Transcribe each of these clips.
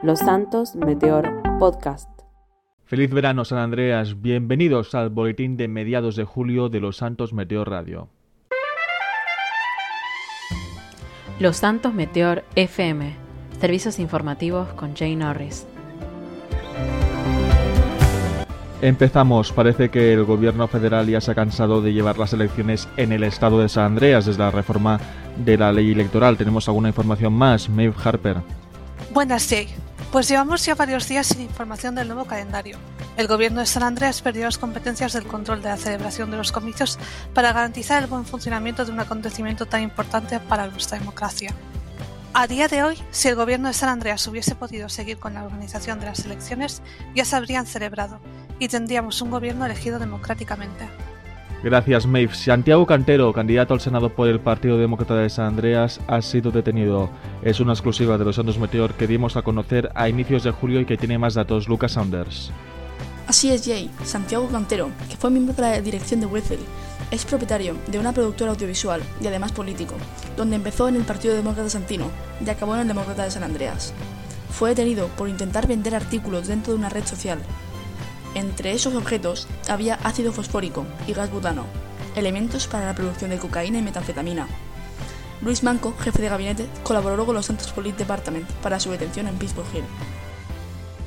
Los Santos Meteor Podcast. Feliz verano San Andreas, bienvenidos al boletín de mediados de julio de Los Santos Meteor Radio. Los Santos Meteor FM, servicios informativos con Jane Norris. Empezamos. Parece que el gobierno federal ya se ha cansado de llevar las elecciones en el estado de San Andreas desde la reforma de la ley electoral. Tenemos alguna información más. Maeve Harper. Buenas, Jay. Pues llevamos ya varios días sin información del nuevo calendario. El gobierno de San Andreas perdió las competencias del control de la celebración de los comicios para garantizar el buen funcionamiento de un acontecimiento tan importante para nuestra democracia. A día de hoy, si el gobierno de San Andreas hubiese podido seguir con la organización de las elecciones, ya se habrían celebrado y tendríamos un gobierno elegido democráticamente. Gracias, Maeve. Santiago Cantero, candidato al Senado por el Partido Demócrata de San Andreas, ha sido detenido. Es una exclusiva de los Santos Meteor que dimos a conocer a inicios de julio y que tiene más datos. Lucas Saunders. Así es, Jay. Santiago Cantero, que fue miembro de la dirección de Wessel, es propietario de una productora audiovisual y además político, donde empezó en el Partido Demócrata Santino y acabó en el Demócrata de San Andreas. Fue detenido por intentar vender artículos dentro de una red social entre esos objetos había ácido fosfórico y gas butano, elementos para la producción de cocaína y metanfetamina. Luis Manco, jefe de gabinete, colaboró con los Santos Police Department para su detención en Pittsburgh Hill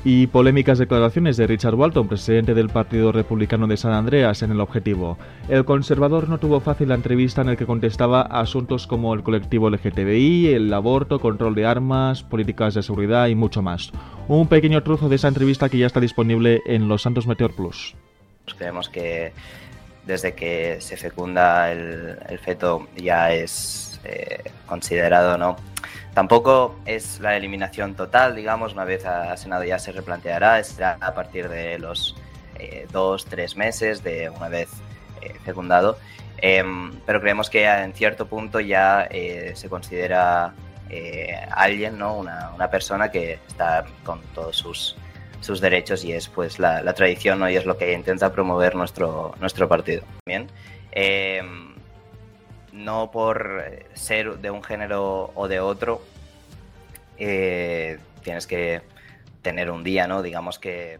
y polémicas declaraciones de Richard Walton, presidente del Partido Republicano de San Andreas, en el objetivo. El conservador no tuvo fácil la entrevista en el que contestaba asuntos como el colectivo LGTBI, el aborto, control de armas, políticas de seguridad y mucho más. Un pequeño trozo de esa entrevista que ya está disponible en Los Santos Meteor Plus. Creemos que desde que se fecunda el, feto ya es eh, considerado no Tampoco es la eliminación total, digamos, una vez a Senado ya se replanteará, será a partir de los eh, dos, tres meses de una vez eh, fecundado, em, pero creemos que en cierto punto ya eh, se considera alguien, ¿no? Una, persona que está con todos sus, sus derechos y es pues la, tradición ¿no? y es lo que intenta promover nuestro, nuestro partido. Bien. No por ser de un género o de otro, eh, tienes que tener un día, ¿no? Digamos que...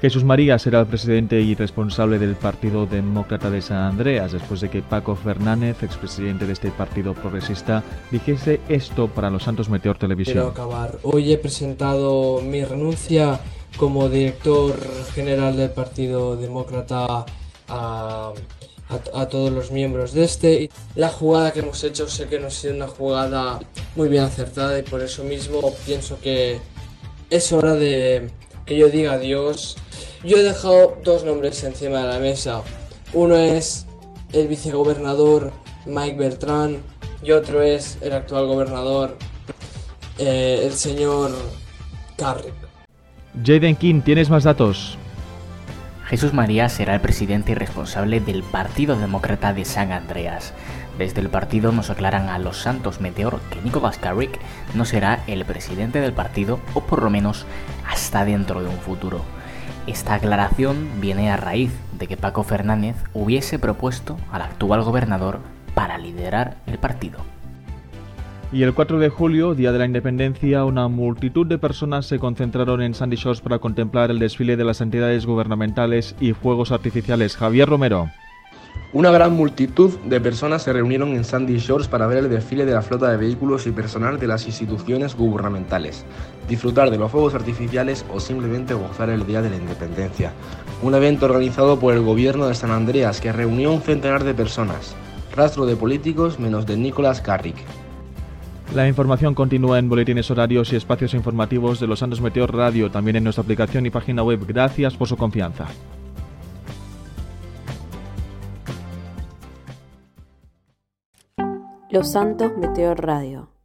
Jesús María será el presidente y responsable del Partido Demócrata de San Andreas después de que Paco Fernández, expresidente de este partido progresista, dijese esto para los Santos Meteor Televisión. Quiero acabar. Hoy he presentado mi renuncia como director general del Partido Demócrata a a, todos los miembros de este. La jugada que hemos hecho sé que no ha sido una jugada muy bien acertada y por eso mismo pienso que es hora de que yo diga adiós. Yo he dejado dos nombres encima de la mesa. Uno es el vicegobernador Mike Bertrand y otro es el actual gobernador, eh, el señor Carrick. Jaden King, ¿tienes más datos? Jesús María será el presidente y responsable del Partido Demócrata de San Andreas. Desde el partido nos aclaran a los Santos Meteor que Nico Carrick no será el presidente del partido o por lo menos hasta dentro de un futuro. Esta aclaración viene a raíz de que Paco Fernández hubiese propuesto al actual gobernador para liderar el partido. Y el 4 de julio, Día de la Independencia, una multitud de personas se concentraron en Sandy Shores para contemplar el desfile de las entidades gubernamentales y fuegos artificiales. Javier Romero. Una gran multitud de personas se reunieron en Sandy Shores para ver el desfile de la flota de vehículos y personal de las instituciones gubernamentales, disfrutar de los fuegos artificiales o simplemente gozar el Día de la Independencia. Un evento organizado por el gobierno de San Andreas que reunió un centenar de personas. Rastro de políticos menos de Nicolás Carrick. La información continúa en boletines horarios y espacios informativos de Los Santos Meteor Radio, también en nuestra aplicación y página web. Gracias por su confianza. Los Santos Meteor Radio